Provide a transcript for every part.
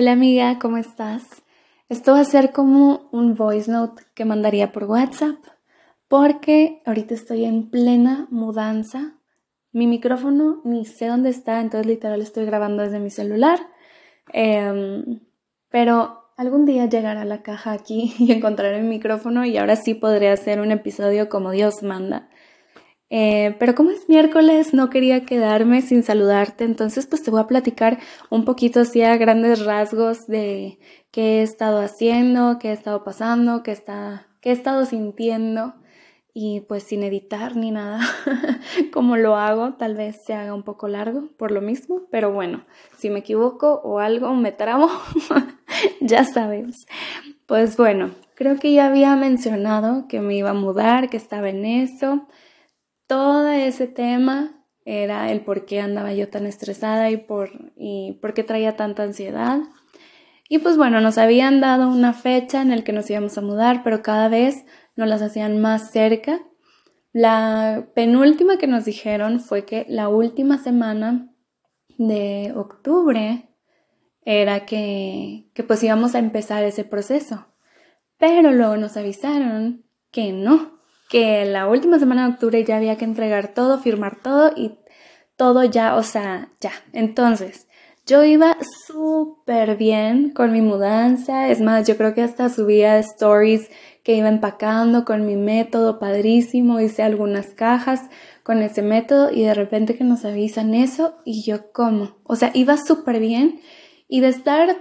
Hola amiga, ¿cómo estás? Esto va a ser como un voice note que mandaría por WhatsApp porque ahorita estoy en plena mudanza. Mi micrófono ni sé dónde está, entonces literal estoy grabando desde mi celular. Em, pero algún día llegará la caja aquí y encontraré mi micrófono y ahora sí podré hacer un episodio como Dios manda. Eh, pero como es miércoles, no quería quedarme sin saludarte, entonces pues te voy a platicar un poquito así a grandes rasgos de qué he estado haciendo, qué he estado pasando, qué, está, qué he estado sintiendo y pues sin editar ni nada, como lo hago, tal vez se haga un poco largo por lo mismo, pero bueno, si me equivoco o algo me trabo, ya sabes. Pues bueno, creo que ya había mencionado que me iba a mudar, que estaba en eso todo ese tema era el por qué andaba yo tan estresada y por, y por qué traía tanta ansiedad. Y pues bueno, nos habían dado una fecha en la que nos íbamos a mudar, pero cada vez nos las hacían más cerca. La penúltima que nos dijeron fue que la última semana de octubre era que, que pues íbamos a empezar ese proceso. Pero luego nos avisaron que no, que la última semana de octubre ya había que entregar todo, firmar todo y todo ya, o sea, ya. Entonces, yo iba súper bien con mi mudanza, es más, yo creo que hasta subía stories que iba empacando con mi método padrísimo, hice algunas cajas con ese método y de repente que nos avisan eso y yo como, o sea, iba súper bien y de estar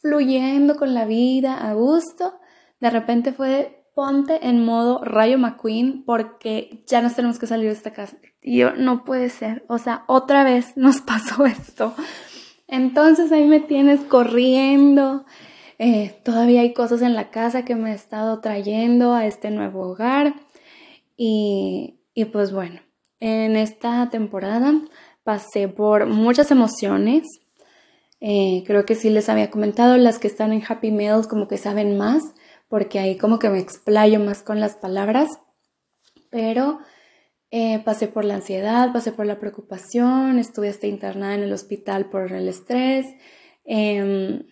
fluyendo con la vida a gusto, de repente fue ponte en modo Rayo McQueen porque ya nos tenemos que salir de esta casa. Y yo, no puede ser. O sea, otra vez nos pasó esto. Entonces ahí me tienes corriendo. Eh, todavía hay cosas en la casa que me he estado trayendo a este nuevo hogar. Y, y pues bueno, en esta temporada pasé por muchas emociones. Eh, creo que sí les había comentado, las que están en Happy Meals como que saben más porque ahí como que me explayo más con las palabras, pero eh, pasé por la ansiedad, pasé por la preocupación, estuve hasta internada en el hospital por el estrés, em,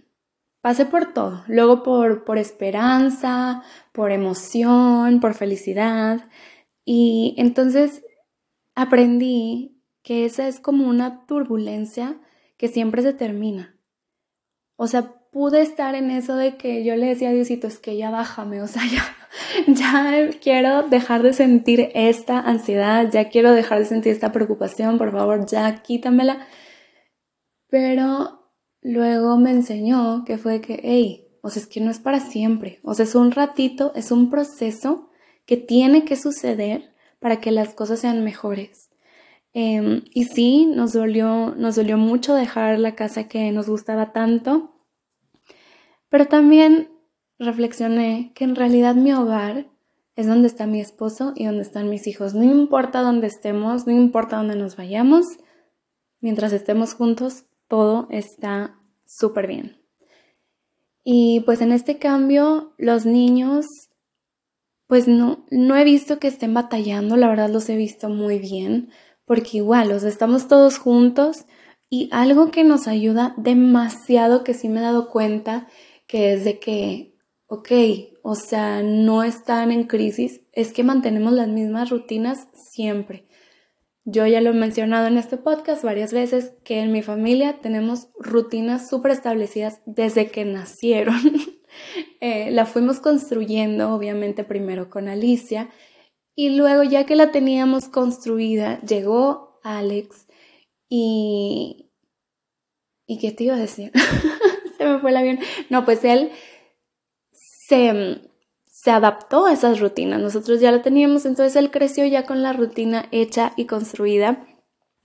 pasé por todo, luego por, por esperanza, por emoción, por felicidad, y entonces aprendí que esa es como una turbulencia que siempre se termina. O sea, pude estar en eso de que yo le decía a Diosito, es que ya bájame, o sea, ya, ya quiero dejar de sentir esta ansiedad, ya quiero dejar de sentir esta preocupación, por favor, ya quítamela. Pero luego me enseñó que fue que, hey, o sea, es que no es para siempre, o sea, es un ratito, es un proceso que tiene que suceder para que las cosas sean mejores. Em, y sí, nos dolió, nos dolió mucho dejar la casa que nos gustaba tanto, pero también reflexioné que en realidad mi hogar es donde está mi esposo y donde están mis hijos. No importa dónde estemos, no importa dónde nos vayamos, mientras estemos juntos, todo está súper bien. Y pues en este cambio, los niños, pues no, no he visto que estén batallando, la verdad los he visto muy bien, porque igual, los estamos todos juntos y algo que nos ayuda demasiado, que sí me he dado cuenta, que es de que, ok, o sea, no están en crisis, es que mantenemos las mismas rutinas siempre. Yo ya lo he mencionado en este podcast varias veces que en mi familia tenemos rutinas súper establecidas desde que nacieron. eh, la fuimos construyendo, obviamente, primero con Alicia y luego ya que la teníamos construida, llegó Alex y... ¿Y qué te iba a decir? me fue el avión. No, pues él se, se adaptó a esas rutinas. Nosotros ya la teníamos, entonces él creció ya con la rutina hecha y construida.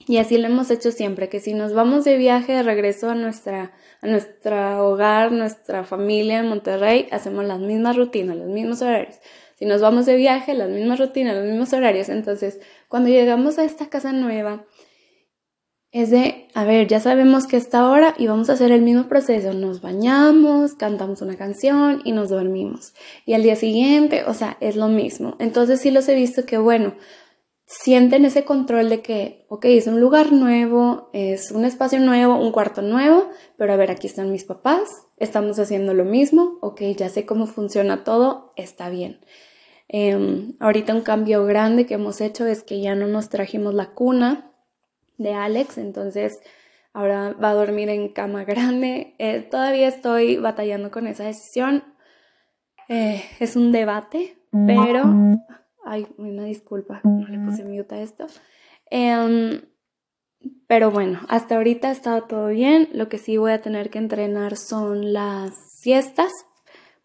Y así lo hemos hecho siempre, que si nos vamos de viaje de regreso a nuestra a nuestro hogar, nuestra familia en Monterrey, hacemos las mismas rutinas, los mismos horarios. Si nos vamos de viaje, las mismas rutinas, los mismos horarios. Entonces, cuando llegamos a esta casa nueva, es de, a ver, ya sabemos que esta hora y vamos a hacer el mismo proceso. Nos bañamos, cantamos una canción y nos dormimos. Y al día siguiente, o sea, es lo mismo. Entonces sí los he visto que, bueno, sienten ese control de que, ok, es un lugar nuevo, es un espacio nuevo, un cuarto nuevo, pero a ver, aquí están mis papás, estamos haciendo lo mismo, ok, ya sé cómo funciona todo, está bien. Em, ahorita un cambio grande que hemos hecho es que ya no nos trajimos la cuna de Alex, entonces ahora va a dormir en cama grande. Eh, todavía estoy batallando con esa decisión. Eh, es un debate, pero... Ay, una disculpa, no le puse mute a esto. Em, pero bueno, hasta ahorita ha estado todo bien. Lo que sí voy a tener que entrenar son las siestas,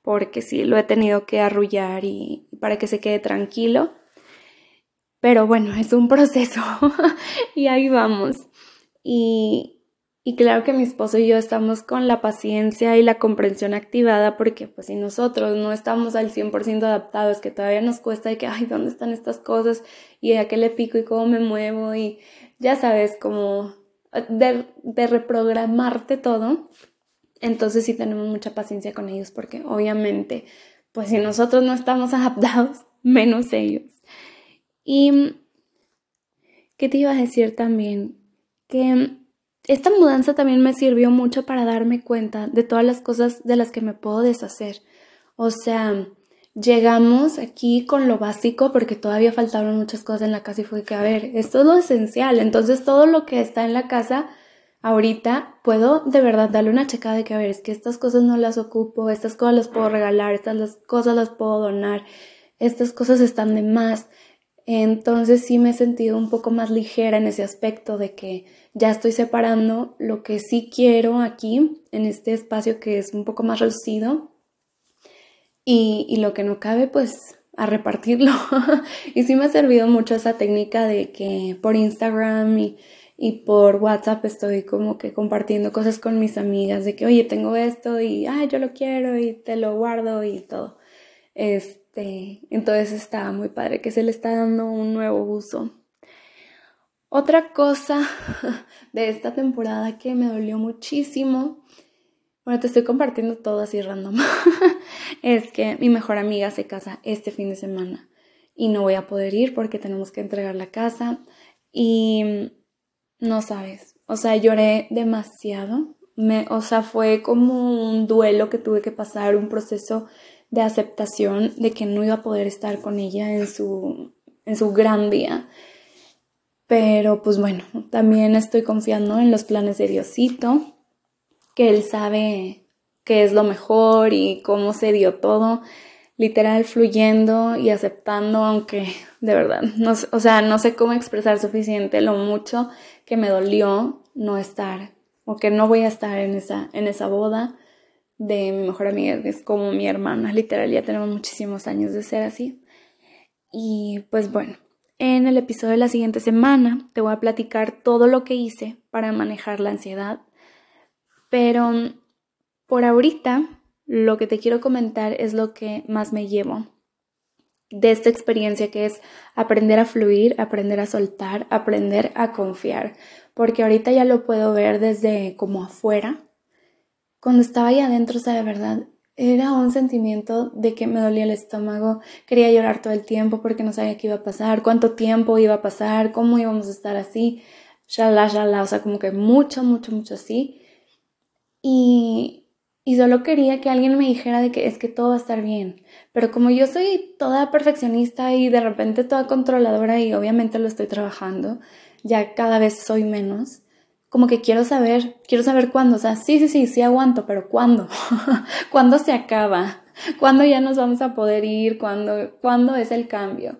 porque sí lo he tenido que arrullar y para que se quede tranquilo. Pero bueno, es un proceso y ahí vamos. Y, y claro que mi esposo y yo estamos con la paciencia y la comprensión activada porque pues si nosotros no estamos al 100% adaptados, que todavía nos cuesta de que, ay, ¿dónde están estas cosas? Y a qué le pico y cómo me muevo y ya sabes, como de, de reprogramarte todo. Entonces sí tenemos mucha paciencia con ellos porque obviamente, pues si nosotros no estamos adaptados, menos ellos. Y, ¿qué te iba a decir también? Que esta mudanza también me sirvió mucho para darme cuenta de todas las cosas de las que me puedo deshacer. O sea, llegamos aquí con lo básico porque todavía faltaron muchas cosas en la casa y fue que, a ver, esto es lo esencial. Entonces todo lo que está en la casa ahorita puedo de verdad darle una checada de que, a ver, es que estas cosas no las ocupo, estas cosas las puedo regalar, estas las cosas las puedo donar, estas cosas están de más. Entonces sí me he sentido un poco más ligera en ese aspecto de que ya estoy separando lo que sí quiero aquí, en este espacio que es un poco más reducido, y, lo que no cabe, pues a repartirlo. y sí me ha servido mucho esa técnica de que por Instagram y, y por WhatsApp estoy como que compartiendo cosas con mis amigas de que, oye, tengo esto y, ay, yo lo quiero y te lo guardo y todo. Este, entonces está muy padre que se le está dando un nuevo uso. Otra cosa de esta temporada que me dolió muchísimo, bueno, te estoy compartiendo todo así random, es que mi mejor amiga se casa este fin de semana y no voy a poder ir porque tenemos que entregar la casa y no sabes, o sea, lloré demasiado, me, o sea, fue como un duelo que tuve que pasar, un proceso de aceptación de que no iba a poder estar con ella en su, en su gran día. Pero pues bueno, también estoy confiando en los planes de Diosito, que Él sabe qué es lo mejor y cómo se dio todo, literal fluyendo y aceptando, aunque de verdad, no, o sea, no sé cómo expresar suficiente lo mucho que me dolió no estar o que no voy a estar en esa, en esa boda de mi mejor amiga, que es como mi hermana, literal, ya tenemos muchísimos años de ser así. Y pues bueno, en el episodio de la siguiente semana te voy a platicar todo lo que hice para manejar la ansiedad, pero por ahorita lo que te quiero comentar es lo que más me llevo de esta experiencia que es aprender a fluir, aprender a soltar, aprender a confiar, porque ahorita ya lo puedo ver desde como afuera. Cuando estaba ahí adentro, o sea, de verdad, era un sentimiento de que me dolía el estómago, quería llorar todo el tiempo porque no sabía qué iba a pasar, cuánto tiempo iba a pasar, cómo íbamos a estar así, shalá, shalá, o sea, como que mucho, mucho, mucho así. Y, y solo quería que alguien me dijera de que es que todo va a estar bien. Pero como yo soy toda perfeccionista y de repente toda controladora y obviamente lo estoy trabajando, ya cada vez soy menos como que quiero saber, quiero saber cuándo, o sea, sí, sí, sí, sí aguanto, pero ¿cuándo? ¿Cuándo se acaba? ¿Cuándo ya nos vamos a poder ir? ¿Cuándo, ¿cuándo es el cambio?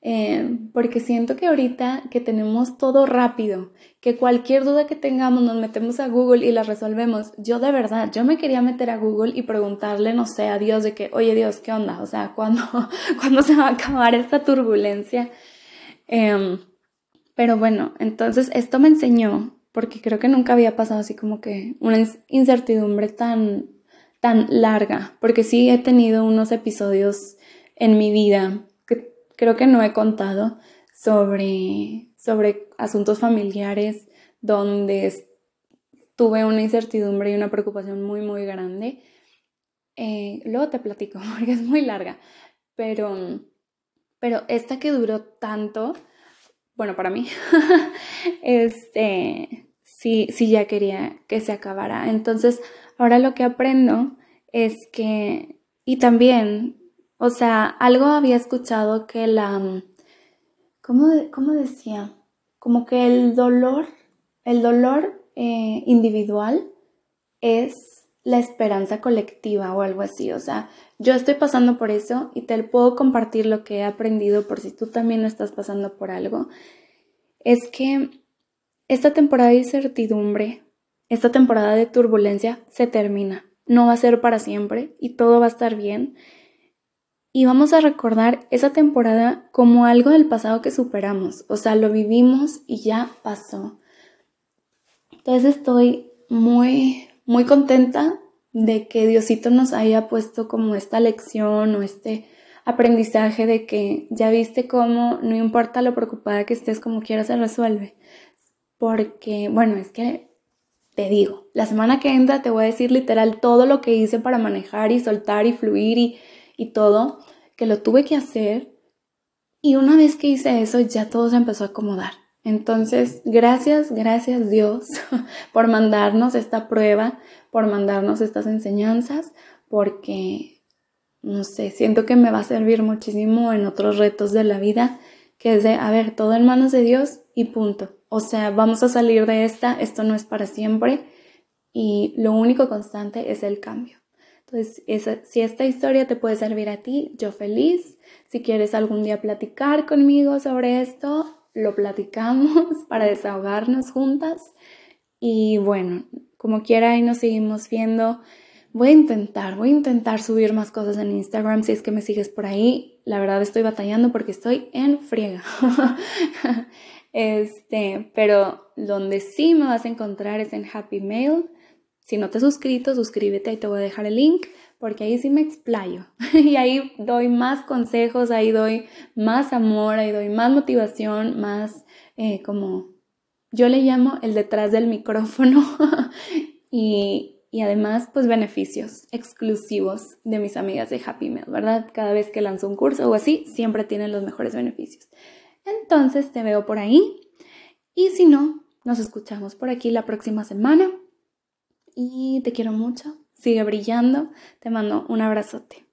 Eh, porque siento que ahorita que tenemos todo rápido, que cualquier duda que tengamos nos metemos a Google y la resolvemos. Yo de verdad, yo me quería meter a Google y preguntarle, no sé, a Dios de que, oye Dios, ¿qué onda? O sea, ¿cuándo, ¿cuándo se va a acabar esta turbulencia? Em, pero bueno, entonces esto me enseñó porque creo que nunca había pasado así como que una incertidumbre tan, tan larga, porque sí he tenido unos episodios en mi vida que creo que no he contado sobre, sobre asuntos familiares donde tuve una incertidumbre y una preocupación muy, muy grande. Eh, luego te platico porque es muy larga, pero, pero esta que duró tanto bueno, para mí, este, sí, sí ya quería que se acabara. Entonces, ahora lo que aprendo es que, y también, o sea, algo había escuchado que la, ¿cómo, cómo decía? Como que el dolor, el dolor eh, individual es la esperanza colectiva o algo así. O sea, yo estoy pasando por eso y te puedo compartir lo que he aprendido por si tú también estás pasando por algo. Es que esta temporada de incertidumbre, esta temporada de turbulencia se termina. No va a ser para siempre y todo va a estar bien. Y vamos a recordar esa temporada como algo del pasado que superamos. O sea, lo vivimos y ya pasó. Entonces estoy muy, muy contenta de que Diosito nos haya puesto como esta lección o este aprendizaje de que ya viste cómo no importa lo preocupada que estés, como quieras se resuelve. Porque, bueno, es que te digo, la semana que entra te voy a decir literal todo lo que hice para manejar y soltar y fluir y, y todo, que lo tuve que hacer. Y una vez que hice eso, ya todo se empezó a acomodar. Entonces, gracias, gracias Dios por mandarnos esta prueba, por mandarnos estas enseñanzas, porque, no sé, siento que me va a servir muchísimo en otros retos de la vida, que es de, a ver, todo en manos de Dios y punto. O sea, vamos a salir de esta, esto no es para siempre y lo único constante es el cambio. Entonces, si esta historia te puede servir a ti, yo feliz. Si quieres algún día platicar conmigo sobre esto, lo platicamos para desahogarnos juntas. Y bueno, como quiera, ahí nos seguimos viendo. Voy a intentar, voy a intentar subir más cosas en Instagram si es que me sigues por ahí. La verdad estoy batallando porque estoy en friega. este, pero donde sí me vas a encontrar es en Happy Mail. Si no te has suscrito, suscríbete, ahí te voy a dejar el link porque ahí sí me explayo. Y ahí doy más consejos, ahí doy más amor, ahí doy más motivación, más eh, como yo le llamo el detrás del micrófono. Y, además pues beneficios exclusivos de mis amigas de Happy Mail, ¿verdad? Cada vez que lanzo un curso o así, siempre tienen los mejores beneficios. Entonces te veo por ahí. Y si no, nos escuchamos por aquí la próxima semana. Y te quiero mucho sigue brillando. Te mando un abrazote.